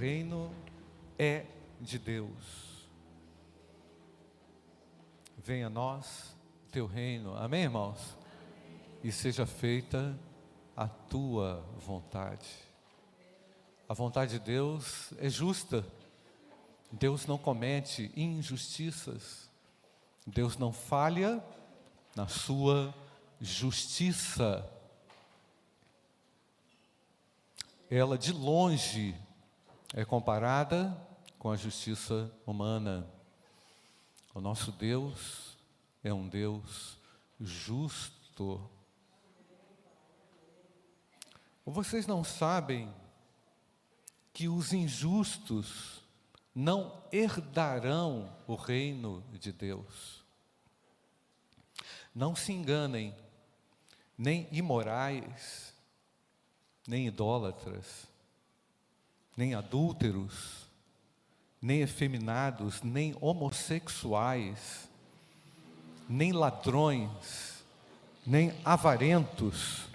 reino é de Deus. Venha a nós teu reino, amém, irmãos? E seja feita a tua vontade. A vontade de Deus é justa. Deus não comete injustiças. Deus não falha na sua justiça. Ela de longe é comparada com a justiça humana. O nosso Deus é um Deus justo. Vocês não sabem que os injustos não herdarão o reino de Deus. Não se enganem, nem imorais, nem idólatras, nem adúlteros, nem efeminados, nem homossexuais, nem ladrões, nem avarentos,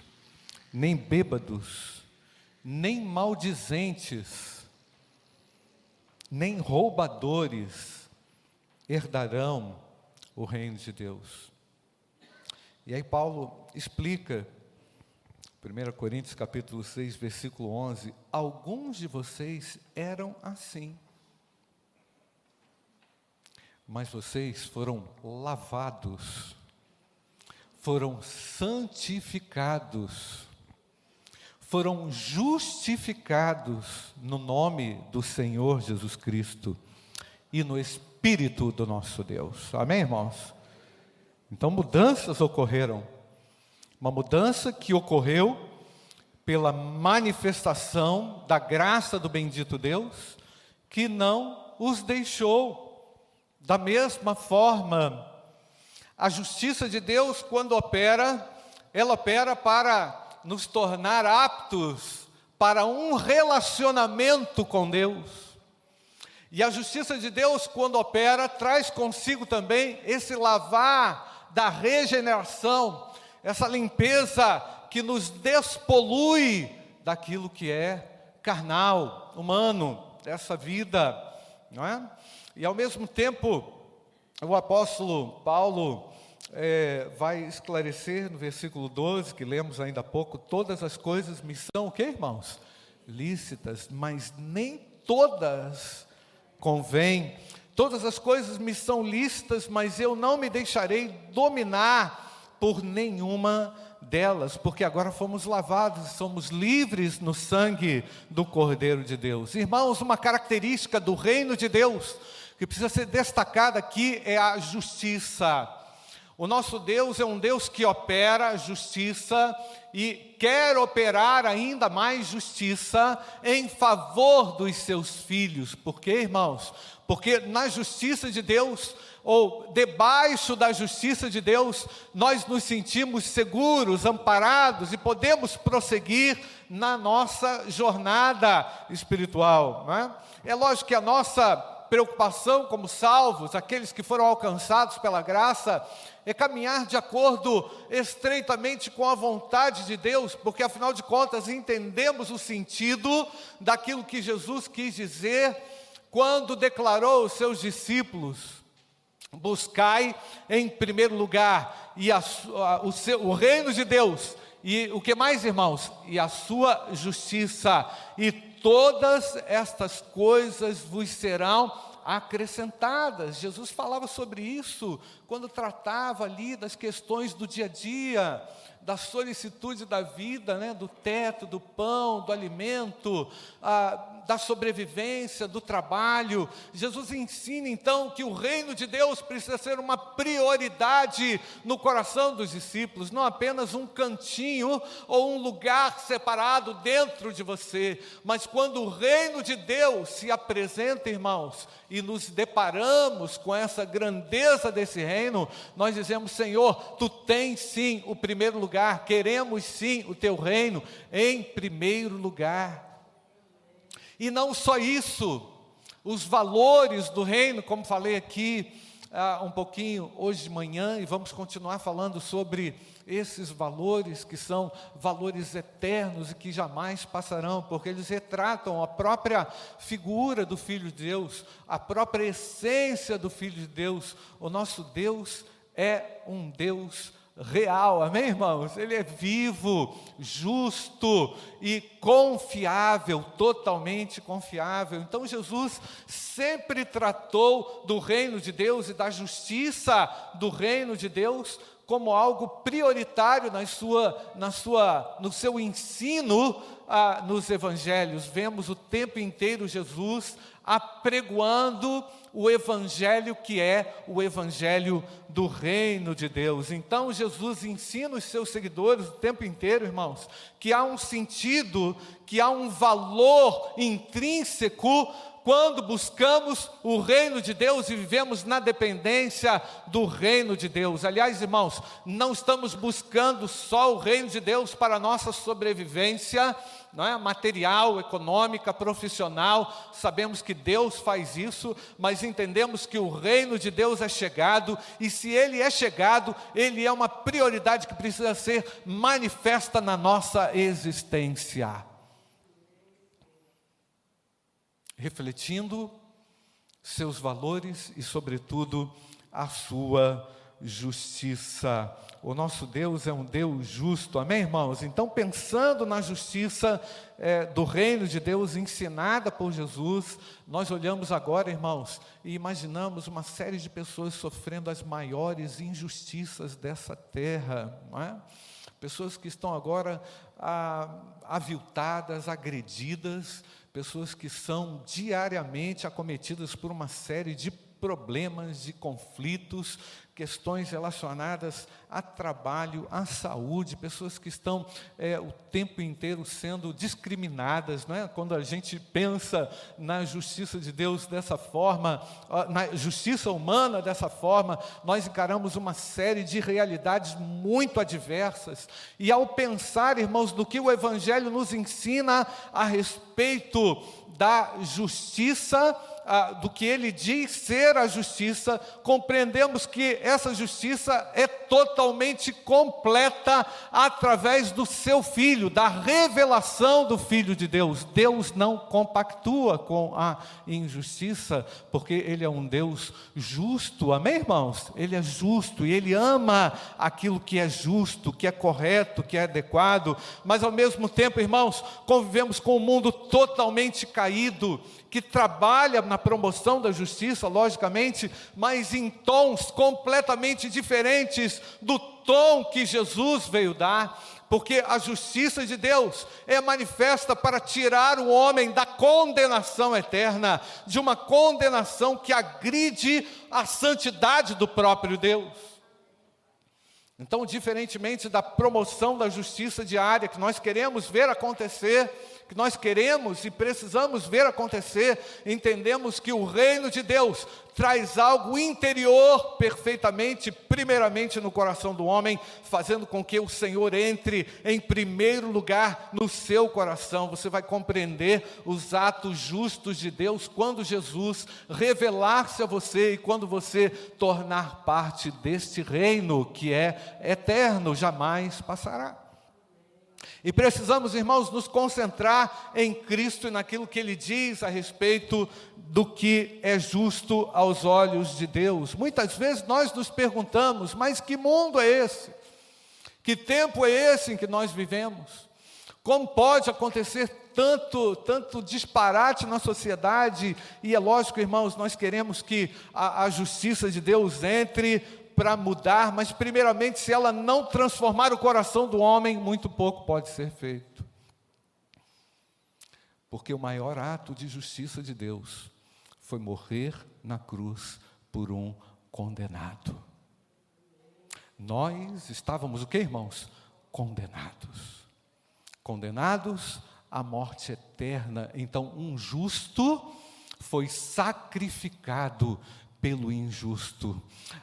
nem bêbados, nem maldizentes, nem roubadores herdarão o reino de Deus. E aí Paulo explica, 1 Coríntios capítulo 6, versículo 11, alguns de vocês eram assim, mas vocês foram lavados, foram santificados, foram justificados no nome do Senhor Jesus Cristo e no Espírito do nosso Deus. Amém, irmãos? Então, mudanças ocorreram. Uma mudança que ocorreu pela manifestação da graça do bendito Deus, que não os deixou. Da mesma forma, a justiça de Deus, quando opera, ela opera para nos tornar aptos para um relacionamento com Deus. E a justiça de Deus, quando opera, traz consigo também esse lavar da regeneração, essa limpeza que nos despolui daquilo que é carnal, humano, dessa vida, não é? E ao mesmo tempo, o apóstolo Paulo é, vai esclarecer no versículo 12, que lemos ainda há pouco, todas as coisas me são o que, irmãos? Lícitas, mas nem todas convêm. Todas as coisas me são lícitas, mas eu não me deixarei dominar por nenhuma delas, porque agora fomos lavados, somos livres no sangue do Cordeiro de Deus. Irmãos, uma característica do reino de Deus que precisa ser destacada aqui é a justiça. O nosso Deus é um Deus que opera justiça e quer operar ainda mais justiça em favor dos seus filhos. Por quê, irmãos? Porque na justiça de Deus, ou debaixo da justiça de Deus, nós nos sentimos seguros, amparados e podemos prosseguir na nossa jornada espiritual. É? é lógico que a nossa preocupação como salvos, aqueles que foram alcançados pela graça, é caminhar de acordo estreitamente com a vontade de Deus, porque afinal de contas entendemos o sentido daquilo que Jesus quis dizer quando declarou aos seus discípulos: buscai em primeiro lugar e a, a, o, seu, o reino de Deus. E o que mais, irmãos? E a sua justiça, e todas estas coisas vos serão acrescentadas. Jesus falava sobre isso quando tratava ali das questões do dia a dia, da solicitude da vida, né, do teto, do pão, do alimento, ah, da sobrevivência, do trabalho. Jesus ensina então que o reino de Deus precisa ser uma prioridade no coração dos discípulos, não apenas um cantinho ou um lugar separado dentro de você, mas quando o reino de Deus se apresenta, irmãos, e nos deparamos com essa grandeza desse reino, nós dizemos: Senhor, tu tens sim o primeiro lugar, queremos sim o teu reino em primeiro lugar. E não só isso, os valores do reino, como falei aqui, ah, um pouquinho hoje de manhã e vamos continuar falando sobre esses valores que são valores eternos e que jamais passarão, porque eles retratam a própria figura do Filho de Deus, a própria essência do Filho de Deus. O nosso Deus é um Deus real, amém, irmãos? Ele é vivo, justo e confiável, totalmente confiável. Então, Jesus sempre tratou do reino de Deus e da justiça do reino de Deus como algo prioritário na sua, na sua, no seu ensino ah, nos evangelhos. Vemos o tempo inteiro Jesus apregoando o evangelho que é o evangelho do reino de Deus. Então Jesus ensina os seus seguidores o tempo inteiro, irmãos, que há um sentido, que há um valor intrínseco quando buscamos o reino de Deus e vivemos na dependência do reino de Deus. Aliás, irmãos, não estamos buscando só o reino de Deus para a nossa sobrevivência, não é? material, econômica, profissional. Sabemos que Deus faz isso, mas entendemos que o reino de Deus é chegado, e se ele é chegado, ele é uma prioridade que precisa ser manifesta na nossa existência refletindo seus valores e, sobretudo, a sua justiça. O nosso Deus é um Deus justo, amém, irmãos? Então, pensando na justiça é, do reino de Deus ensinada por Jesus, nós olhamos agora, irmãos, e imaginamos uma série de pessoas sofrendo as maiores injustiças dessa terra, não é? Pessoas que estão agora ah, aviltadas, agredidas, pessoas que são diariamente acometidas por uma série de problemas, de conflitos, questões relacionadas a trabalho, à saúde, pessoas que estão é, o tempo inteiro sendo discriminadas, não é? Quando a gente pensa na justiça de Deus dessa forma, na justiça humana dessa forma, nós encaramos uma série de realidades muito adversas. E ao pensar, irmãos, do que o Evangelho nos ensina a respeito da justiça, do que ele diz ser a justiça, compreendemos que essa justiça é totalmente completa através do seu Filho, da revelação do Filho de Deus. Deus não compactua com a injustiça, porque Ele é um Deus justo, amém, irmãos? Ele é justo e Ele ama aquilo que é justo, que é correto, que é adequado, mas ao mesmo tempo, irmãos, convivemos com um mundo totalmente caído que trabalha na promoção da justiça, logicamente, mas em tons completamente diferentes do tom que Jesus veio dar, porque a justiça de Deus é manifesta para tirar o homem da condenação eterna, de uma condenação que agride a santidade do próprio Deus. Então, diferentemente da promoção da justiça diária que nós queremos ver acontecer, que nós queremos e precisamos ver acontecer, entendemos que o reino de Deus traz algo interior perfeitamente, primeiramente no coração do homem, fazendo com que o Senhor entre em primeiro lugar no seu coração. Você vai compreender os atos justos de Deus quando Jesus revelar-se a você e quando você tornar parte deste reino que é eterno, jamais passará. E precisamos, irmãos, nos concentrar em Cristo e naquilo que Ele diz a respeito do que é justo aos olhos de Deus. Muitas vezes nós nos perguntamos, mas que mundo é esse? Que tempo é esse em que nós vivemos? Como pode acontecer tanto, tanto disparate na sociedade? E é lógico, irmãos, nós queremos que a, a justiça de Deus entre para mudar, mas primeiramente, se ela não transformar o coração do homem, muito pouco pode ser feito. Porque o maior ato de justiça de Deus foi morrer na cruz por um condenado. Nós estávamos o que, irmãos? Condenados. Condenados à morte eterna. Então, um justo foi sacrificado pelo injusto.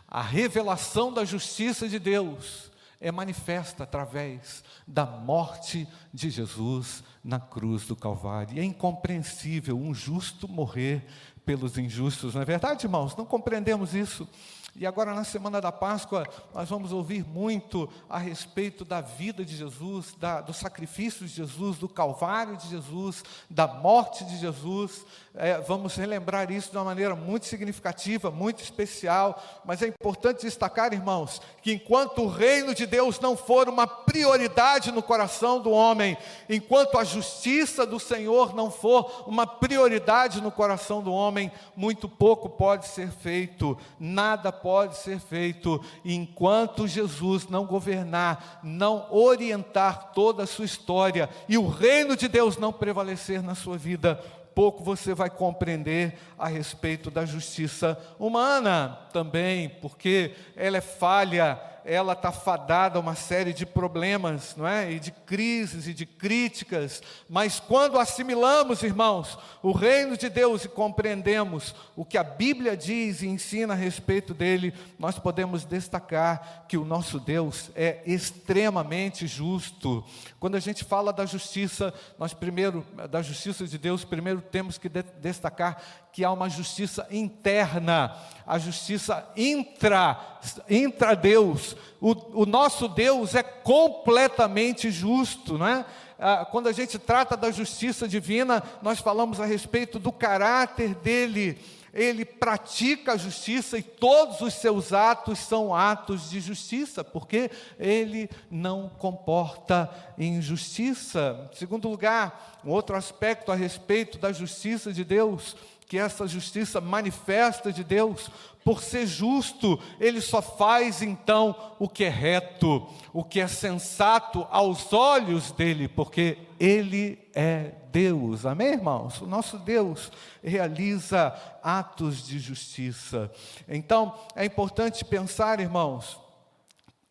A revelação da justiça de Deus é manifesta através da morte de Jesus na cruz do Calvário. É incompreensível um justo morrer pelos injustos, não é verdade, irmãos? Não compreendemos isso. E agora, na semana da Páscoa, nós vamos ouvir muito a respeito da vida de Jesus, da, do sacrifício de Jesus, do Calvário de Jesus, da morte de Jesus. É, vamos relembrar isso de uma maneira muito significativa, muito especial. Mas é importante destacar, irmãos, que enquanto o reino de Deus não for uma prioridade no coração do homem, enquanto a justiça do Senhor não for uma prioridade no coração do homem, muito pouco pode ser feito, nada pode ser feito enquanto Jesus não governar, não orientar toda a sua história e o reino de Deus não prevalecer na sua vida. Pouco você vai compreender a respeito da justiça humana também, porque ela é falha ela está fadada a uma série de problemas, não é? E de crises e de críticas, mas quando assimilamos, irmãos, o reino de Deus e compreendemos o que a Bíblia diz e ensina a respeito dele, nós podemos destacar que o nosso Deus é extremamente justo. Quando a gente fala da justiça, nós primeiro da justiça de Deus, primeiro temos que de destacar que há uma justiça interna, a justiça intra, intra Deus. O, o nosso Deus é completamente justo, não é? Ah, quando a gente trata da justiça divina, nós falamos a respeito do caráter dele. Ele pratica a justiça e todos os seus atos são atos de justiça, porque ele não comporta injustiça. Em segundo lugar, um outro aspecto a respeito da justiça de Deus, que essa justiça manifesta de Deus, por ser justo, ele só faz então o que é reto, o que é sensato aos olhos dele, porque ele é Deus. Amém, irmãos? O nosso Deus realiza atos de justiça. Então, é importante pensar, irmãos,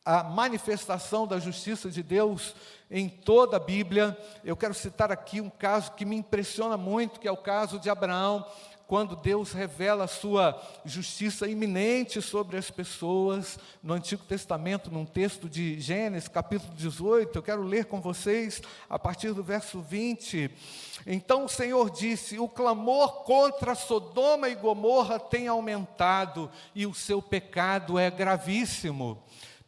a manifestação da justiça de Deus em toda a Bíblia. Eu quero citar aqui um caso que me impressiona muito, que é o caso de Abraão quando Deus revela a sua justiça iminente sobre as pessoas, no Antigo Testamento, num texto de Gênesis, capítulo 18, eu quero ler com vocês a partir do verso 20. Então o Senhor disse: O clamor contra Sodoma e Gomorra tem aumentado e o seu pecado é gravíssimo.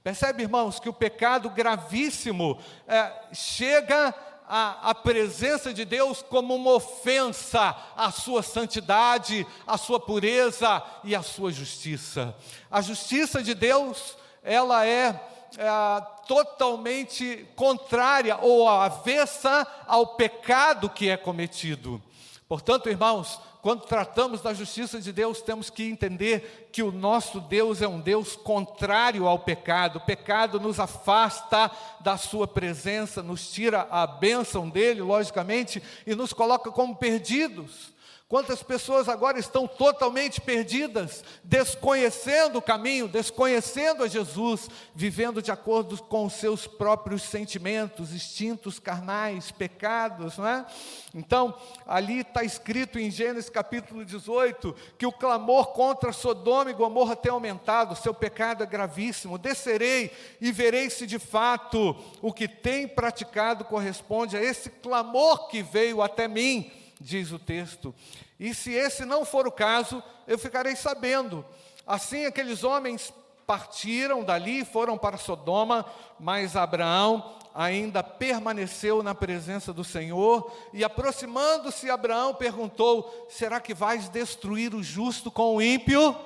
Percebe, irmãos, que o pecado gravíssimo é, chega a, a presença de Deus como uma ofensa à sua santidade, à sua pureza e à sua justiça. A justiça de Deus, ela é, é totalmente contrária ou avessa ao pecado que é cometido. Portanto, irmãos, quando tratamos da justiça de Deus, temos que entender que o nosso Deus é um Deus contrário ao pecado. O pecado nos afasta da Sua presença, nos tira a bênção dele, logicamente, e nos coloca como perdidos. Quantas pessoas agora estão totalmente perdidas, desconhecendo o caminho, desconhecendo a Jesus, vivendo de acordo com os seus próprios sentimentos, instintos carnais, pecados, não é? Então, ali está escrito em Gênesis capítulo 18 que o clamor contra Sodoma e Gomorra tem aumentado, seu pecado é gravíssimo. Descerei e verei se de fato o que tem praticado corresponde a esse clamor que veio até mim diz o texto. E se esse não for o caso, eu ficarei sabendo. Assim, aqueles homens partiram dali e foram para Sodoma, mas Abraão ainda permaneceu na presença do Senhor, e aproximando-se, Abraão perguntou: Será que vais destruir o justo com o ímpio?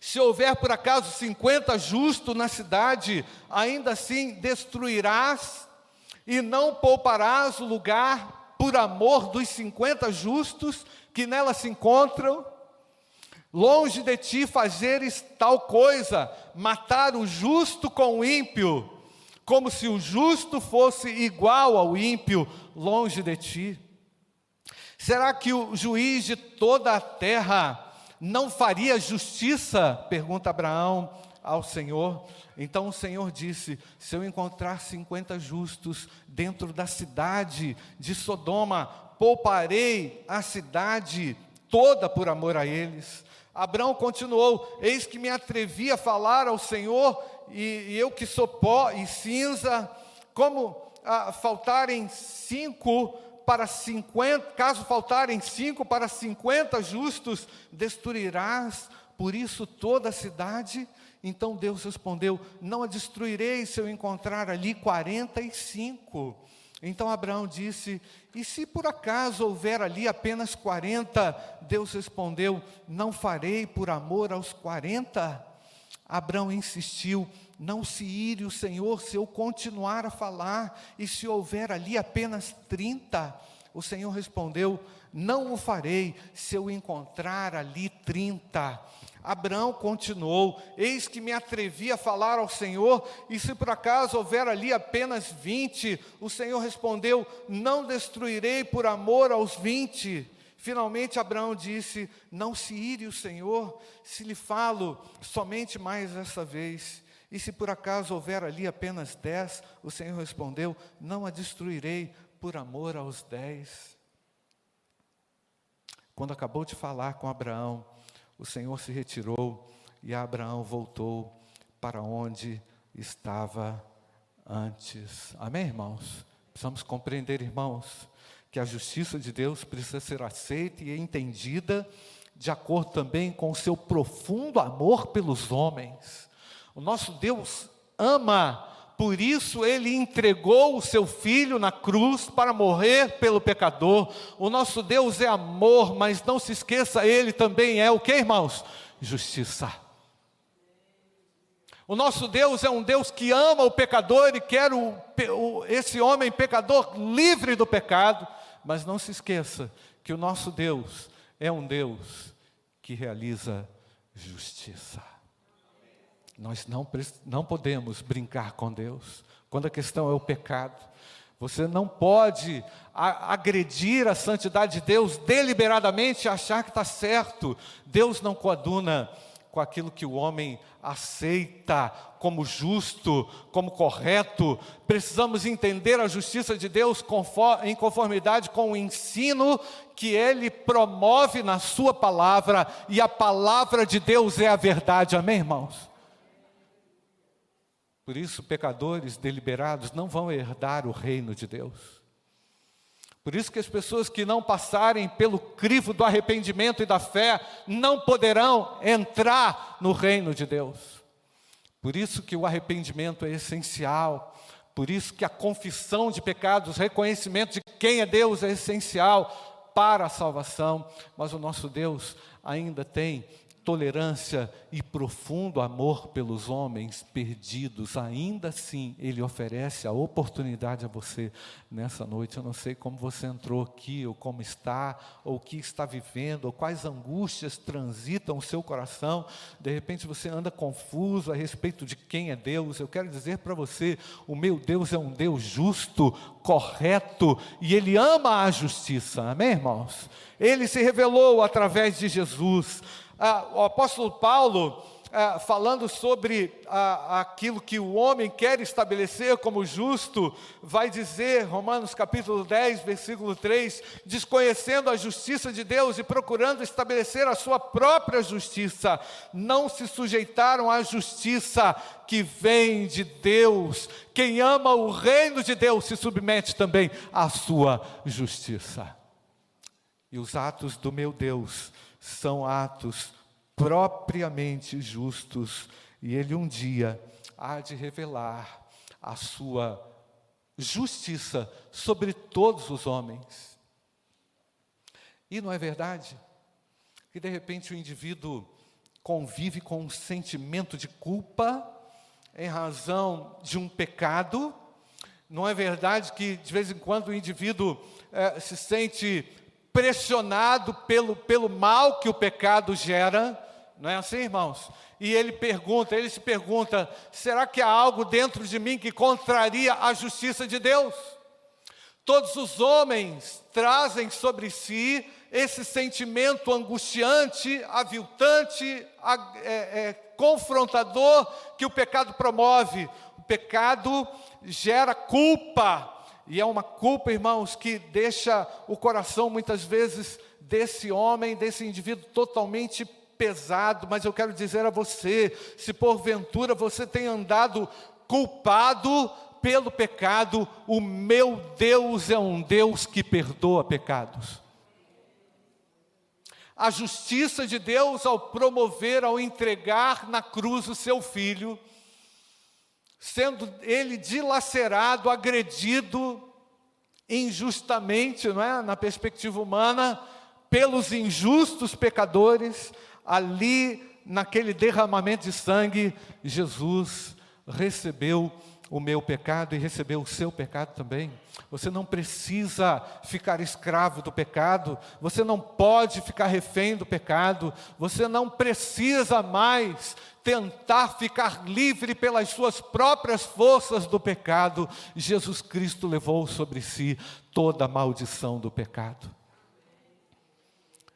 Se houver por acaso 50 justos na cidade, ainda assim destruirás e não pouparás o lugar por amor dos 50 justos que nela se encontram. Longe de ti fazeres tal coisa, matar o justo com o ímpio, como se o justo fosse igual ao ímpio, longe de ti. Será que o juiz de toda a terra não faria justiça? Pergunta Abraão ao Senhor. Então o Senhor disse: Se eu encontrar 50 justos dentro da cidade de Sodoma, pouparei a cidade toda por amor a eles. Abraão continuou: Eis que me atrevi a falar ao Senhor, e, e eu que sou pó e cinza, como ah, faltarem cinco para cinquenta, caso faltarem cinco para cinquenta justos, destruirás por isso toda a cidade. Então Deus respondeu: Não a destruirei se eu encontrar ali 45. Então Abraão disse: E se por acaso houver ali apenas 40? Deus respondeu: Não farei por amor aos 40. Abraão insistiu: Não se ire o Senhor se eu continuar a falar, e se houver ali apenas 30. O Senhor respondeu: Não o farei se eu encontrar ali 30. Abraão continuou: Eis que me atrevi a falar ao Senhor, e se por acaso houver ali apenas vinte, o Senhor respondeu: Não destruirei por amor aos vinte. Finalmente Abraão disse: Não se ire o Senhor, se lhe falo somente mais essa vez. E se por acaso houver ali apenas dez, o Senhor respondeu: Não a destruirei por amor aos dez. Quando acabou de falar com Abraão, o Senhor se retirou e Abraão voltou para onde estava antes. Amém, irmãos? Precisamos compreender, irmãos, que a justiça de Deus precisa ser aceita e entendida de acordo também com o seu profundo amor pelos homens. O nosso Deus ama por isso ele entregou o seu filho na cruz para morrer pelo pecador. O nosso Deus é amor, mas não se esqueça, ele também é o que, irmãos? Justiça. O nosso Deus é um Deus que ama o pecador e quer o, o, esse homem pecador livre do pecado, mas não se esqueça que o nosso Deus é um Deus que realiza justiça. Nós não, não podemos brincar com Deus. Quando a questão é o pecado, você não pode agredir a santidade de Deus deliberadamente e achar que está certo. Deus não coaduna com aquilo que o homem aceita como justo, como correto. Precisamos entender a justiça de Deus em conformidade com o ensino que ele promove na sua palavra, e a palavra de Deus é a verdade. Amém, irmãos? Por isso, pecadores deliberados não vão herdar o reino de Deus. Por isso que as pessoas que não passarem pelo crivo do arrependimento e da fé não poderão entrar no reino de Deus. Por isso que o arrependimento é essencial. Por isso que a confissão de pecados, reconhecimento de quem é Deus é essencial para a salvação. Mas o nosso Deus ainda tem tolerância e profundo amor pelos homens perdidos, ainda assim Ele oferece a oportunidade a você nessa noite. Eu não sei como você entrou aqui, ou como está, ou o que está vivendo, ou quais angústias transitam o seu coração. De repente você anda confuso a respeito de quem é Deus. Eu quero dizer para você: o meu Deus é um Deus justo, correto, e Ele ama a justiça. Amém, irmãos? Ele se revelou através de Jesus ah, o apóstolo Paulo, ah, falando sobre ah, aquilo que o homem quer estabelecer como justo, vai dizer, Romanos capítulo 10, versículo 3: desconhecendo a justiça de Deus e procurando estabelecer a sua própria justiça, não se sujeitaram à justiça que vem de Deus. Quem ama o reino de Deus se submete também à sua justiça. E os atos do meu Deus são atos propriamente justos, e Ele um dia há de revelar a sua justiça sobre todos os homens. E não é verdade que de repente o indivíduo convive com um sentimento de culpa em razão de um pecado? Não é verdade que de vez em quando o indivíduo é, se sente pressionado pelo, pelo mal que o pecado gera, não é assim, irmãos? E ele pergunta, ele se pergunta: será que há algo dentro de mim que contraria a justiça de Deus? Todos os homens trazem sobre si esse sentimento angustiante, aviltante, é, é, confrontador que o pecado promove. O pecado gera culpa, e é uma culpa, irmãos, que deixa o coração muitas vezes desse homem, desse indivíduo totalmente pesado, mas eu quero dizer a você: se porventura você tem andado culpado pelo pecado, o meu Deus é um Deus que perdoa pecados. a justiça de Deus ao promover, ao entregar na cruz o seu filho, sendo ele dilacerado, agredido injustamente, não é? na perspectiva humana, pelos injustos pecadores, ali naquele derramamento de sangue, Jesus recebeu o meu pecado e recebeu o seu pecado também. Você não precisa ficar escravo do pecado, você não pode ficar refém do pecado, você não precisa mais tentar ficar livre pelas suas próprias forças do pecado. Jesus Cristo levou sobre si toda a maldição do pecado.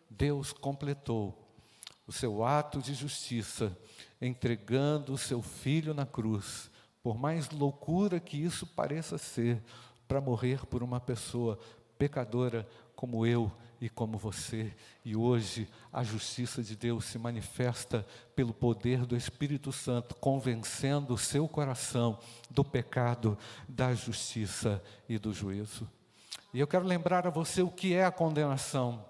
Deus completou o seu ato de justiça entregando o seu filho na cruz por mais loucura que isso pareça ser, para morrer por uma pessoa pecadora como eu e como você. E hoje a justiça de Deus se manifesta pelo poder do Espírito Santo, convencendo o seu coração do pecado, da justiça e do juízo. E eu quero lembrar a você o que é a condenação.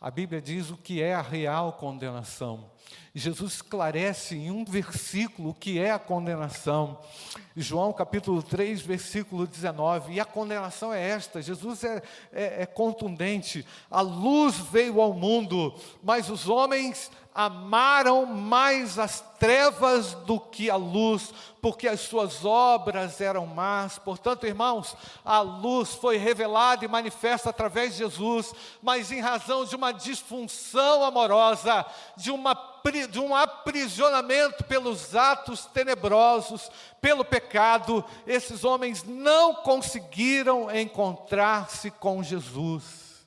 A Bíblia diz o que é a real condenação. Jesus esclarece em um versículo o que é a condenação. João capítulo 3, versículo 19. E a condenação é esta: Jesus é, é, é contundente. A luz veio ao mundo, mas os homens amaram mais as trevas do que a luz, porque as suas obras eram más. Portanto, irmãos, a luz foi revelada e manifesta através de Jesus, mas em razão de uma disfunção amorosa, de, uma, de um aprisionamento pelos atos tenebrosos, pelo pecado, esses homens não conseguiram encontrar-se com Jesus.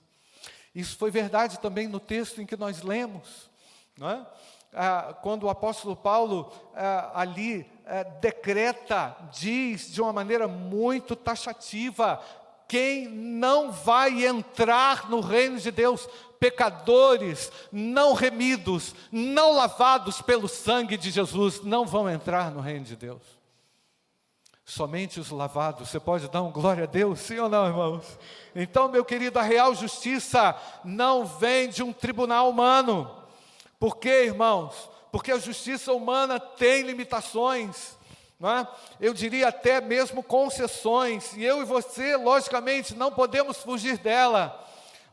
Isso foi verdade também no texto em que nós lemos. Não é? ah, quando o apóstolo Paulo ah, ali ah, decreta, diz de uma maneira muito taxativa: quem não vai entrar no reino de Deus, pecadores não remidos, não lavados pelo sangue de Jesus, não vão entrar no reino de Deus. Somente os lavados, você pode dar um glória a Deus, sim ou não, irmãos? Então, meu querido, a real justiça não vem de um tribunal humano, por quê, irmãos? Porque a justiça humana tem limitações. É? Eu diria até mesmo concessões, e eu e você, logicamente, não podemos fugir dela.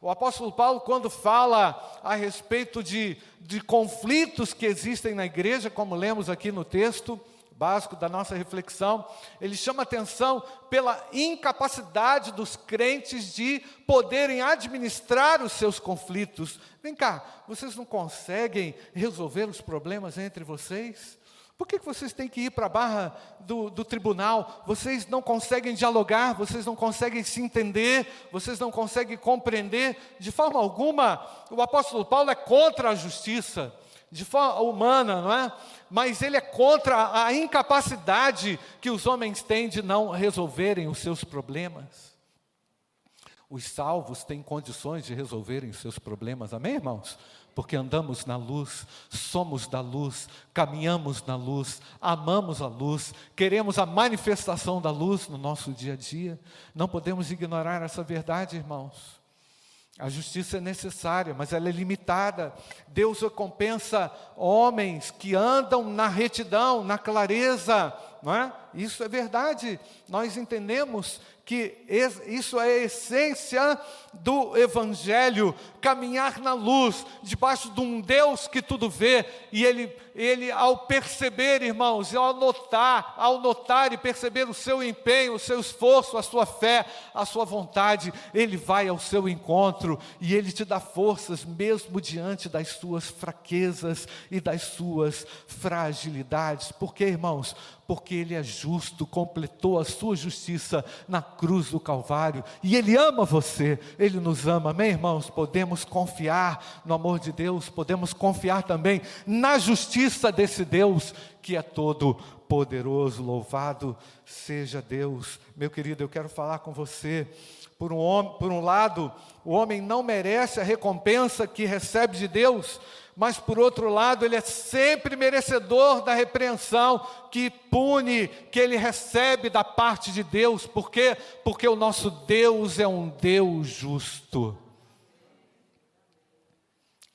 O apóstolo Paulo, quando fala a respeito de, de conflitos que existem na igreja, como lemos aqui no texto, básico da nossa reflexão, ele chama atenção pela incapacidade dos crentes de poderem administrar os seus conflitos. Vem cá, vocês não conseguem resolver os problemas entre vocês? Por que, vocês têm que ir para a barra do, do tribunal? Vocês não conseguem dialogar, vocês não conseguem se entender, vocês não conseguem compreender. De forma alguma, o apóstolo Paulo é contra a justiça de forma humana, não é? Mas ele é contra a incapacidade que os homens têm de não resolverem os seus problemas. Os salvos têm condições de resolverem os seus problemas, amém, irmãos? Porque andamos na luz, somos da luz, caminhamos na luz, amamos a luz, queremos a manifestação da luz no nosso dia a dia. Não podemos ignorar essa verdade, irmãos. A justiça é necessária, mas ela é limitada. Deus recompensa homens que andam na retidão, na clareza, não é? Isso é verdade. Nós entendemos que isso é a essência do Evangelho, caminhar na luz, debaixo de um Deus que tudo vê, e ele, ele ao perceber, irmãos, ao notar, ao notar e perceber o seu empenho, o seu esforço, a sua fé, a sua vontade, ele vai ao seu encontro e ele te dá forças, mesmo diante das suas fraquezas e das suas fragilidades. Por quê, irmãos? Porque ele é justo, completou a sua justiça na cruz do Calvário, e ele ama você, ele nos ama, amém, irmãos? Podemos confiar no amor de Deus, podemos confiar também na justiça desse Deus que é todo poderoso. Louvado seja Deus, meu querido. Eu quero falar com você. Por um, por um lado, o homem não merece a recompensa que recebe de Deus, mas por outro lado, ele é sempre merecedor da repreensão que pune, que ele recebe da parte de Deus, por quê? Porque o nosso Deus é um Deus justo.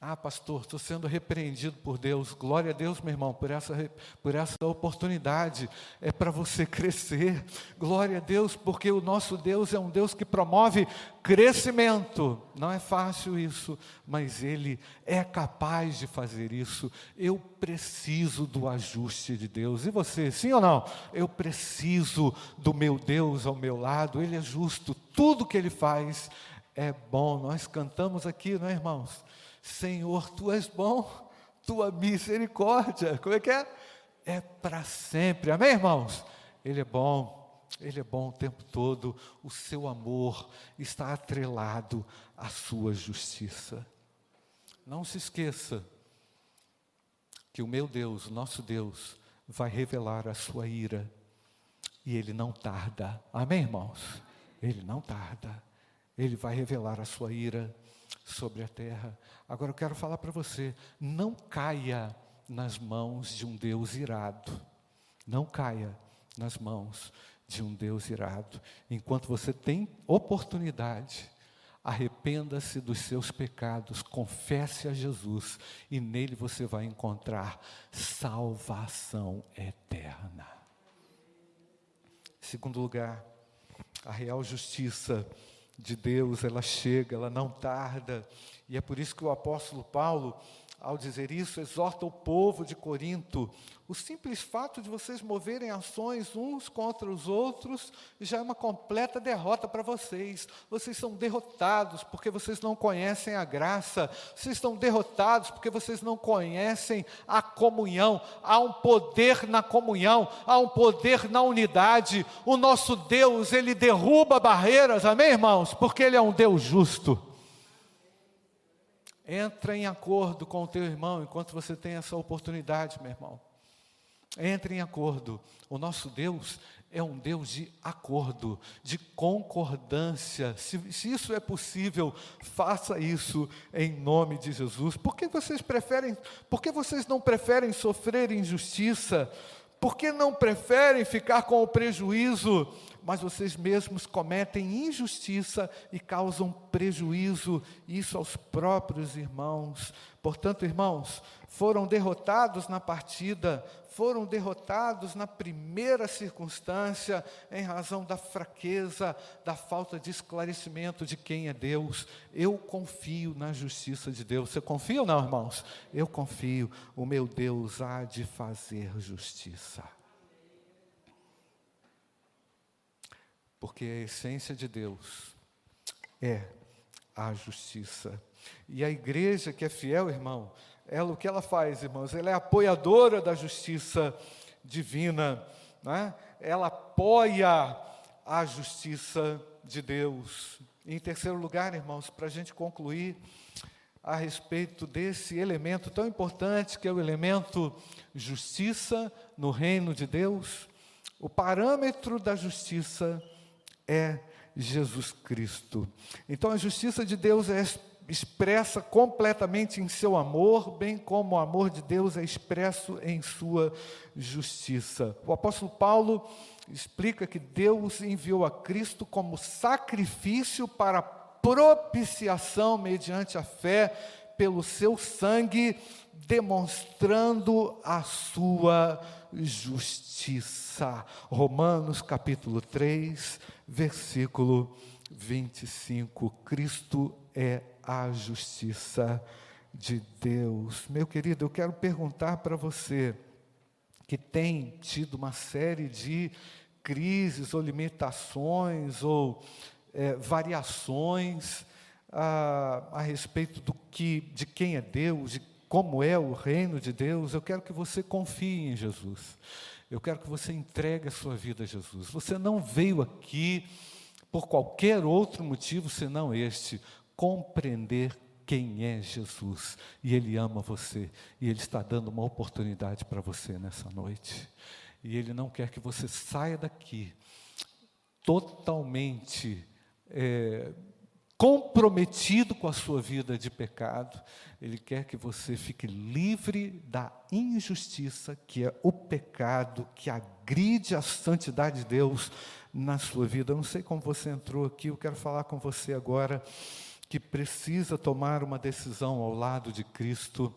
Ah, pastor, estou sendo repreendido por Deus. Glória a Deus, meu irmão, por essa, por essa oportunidade. É para você crescer. Glória a Deus, porque o nosso Deus é um Deus que promove crescimento. Não é fácil isso, mas Ele é capaz de fazer isso. Eu preciso do ajuste de Deus. E você, sim ou não? Eu preciso do meu Deus ao meu lado. Ele é justo. Tudo que Ele faz é bom. Nós cantamos aqui, não é, irmãos? Senhor, tu és bom, tua misericórdia, como é que é? É para sempre, amém, irmãos? Ele é bom, ele é bom o tempo todo, o seu amor está atrelado à sua justiça. Não se esqueça que o meu Deus, o nosso Deus, vai revelar a sua ira e ele não tarda, amém, irmãos? Ele não tarda, ele vai revelar a sua ira sobre a terra. Agora eu quero falar para você: não caia nas mãos de um Deus irado. Não caia nas mãos de um Deus irado. Enquanto você tem oportunidade, arrependa-se dos seus pecados, confesse a Jesus e nele você vai encontrar salvação eterna. Segundo lugar, a real justiça de Deus, ela chega, ela não tarda. E é por isso que o apóstolo Paulo, ao dizer isso, exorta o povo de Corinto. O simples fato de vocês moverem ações uns contra os outros já é uma completa derrota para vocês. Vocês são derrotados porque vocês não conhecem a graça. Vocês estão derrotados porque vocês não conhecem a comunhão. Há um poder na comunhão, há um poder na unidade. O nosso Deus, ele derruba barreiras, amém, irmãos? Porque ele é um Deus justo. Entra em acordo com o teu irmão enquanto você tem essa oportunidade, meu irmão. Entre em acordo. O nosso Deus é um Deus de acordo, de concordância. Se, se, isso é possível, faça isso em nome de Jesus. Por que vocês preferem, por que vocês não preferem sofrer injustiça? Por que não preferem ficar com o prejuízo? Mas vocês mesmos cometem injustiça e causam prejuízo, isso aos próprios irmãos. Portanto, irmãos, foram derrotados na partida, foram derrotados na primeira circunstância, em razão da fraqueza, da falta de esclarecimento de quem é Deus. Eu confio na justiça de Deus. Você confia ou não, irmãos? Eu confio, o meu Deus há de fazer justiça. Porque a essência de Deus é a justiça. E a igreja que é fiel, irmão, ela o que ela faz, irmãos? Ela é apoiadora da justiça divina, né? ela apoia a justiça de Deus. E, em terceiro lugar, irmãos, para a gente concluir a respeito desse elemento tão importante que é o elemento justiça no reino de Deus, o parâmetro da justiça é Jesus Cristo. Então a justiça de Deus é expressa completamente em seu amor, bem como o amor de Deus é expresso em sua justiça. O apóstolo Paulo explica que Deus enviou a Cristo como sacrifício para propiciação mediante a fé pelo seu sangue, demonstrando a sua justiça. Romanos capítulo 3, versículo 25. Cristo é a justiça de Deus. Meu querido, eu quero perguntar para você que tem tido uma série de crises ou limitações ou é, variações a, a respeito do que, de quem é Deus, de como é o reino de Deus, eu quero que você confie em Jesus. Eu quero que você entregue a sua vida a Jesus. Você não veio aqui por qualquer outro motivo senão este compreender quem é Jesus. E Ele ama você. E Ele está dando uma oportunidade para você nessa noite. E Ele não quer que você saia daqui totalmente é, comprometido com a sua vida de pecado. Ele quer que você fique livre da injustiça, que é o pecado que agride a santidade de Deus na sua vida. Eu não sei como você entrou aqui, eu quero falar com você agora que precisa tomar uma decisão ao lado de Cristo,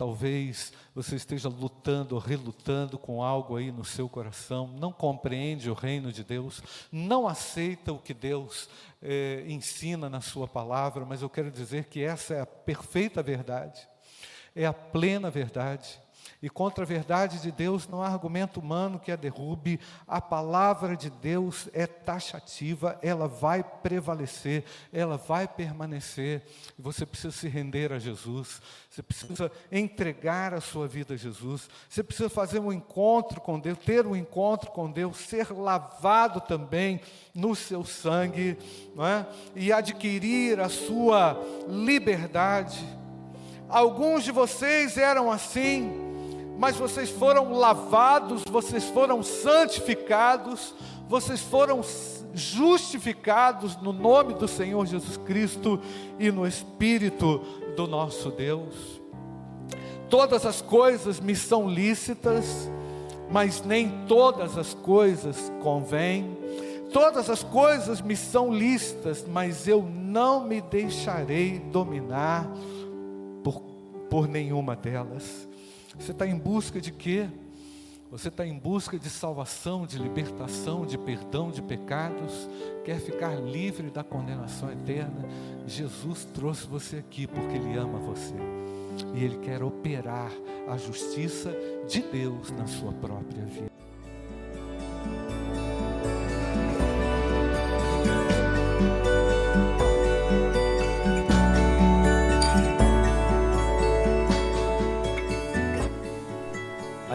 Talvez você esteja lutando relutando com algo aí no seu coração, não compreende o reino de Deus, não aceita o que Deus eh, ensina na Sua palavra, mas eu quero dizer que essa é a perfeita verdade, é a plena verdade. E contra a verdade de Deus não há argumento humano que a derrube. A palavra de Deus é taxativa, ela vai prevalecer, ela vai permanecer. Você precisa se render a Jesus, você precisa entregar a sua vida a Jesus, você precisa fazer um encontro com Deus, ter um encontro com Deus, ser lavado também no seu sangue, não é? e adquirir a sua liberdade. Alguns de vocês eram assim, mas vocês foram lavados, vocês foram santificados, vocês foram justificados no nome do Senhor Jesus Cristo e no Espírito do nosso Deus. Todas as coisas me são lícitas, mas nem todas as coisas convêm. Todas as coisas me são lícitas, mas eu não me deixarei dominar por, por nenhuma delas. Você está em busca de quê? Você está em busca de salvação, de libertação, de perdão de pecados, quer ficar livre da condenação eterna? Jesus trouxe você aqui porque Ele ama você e Ele quer operar a justiça de Deus na sua própria vida.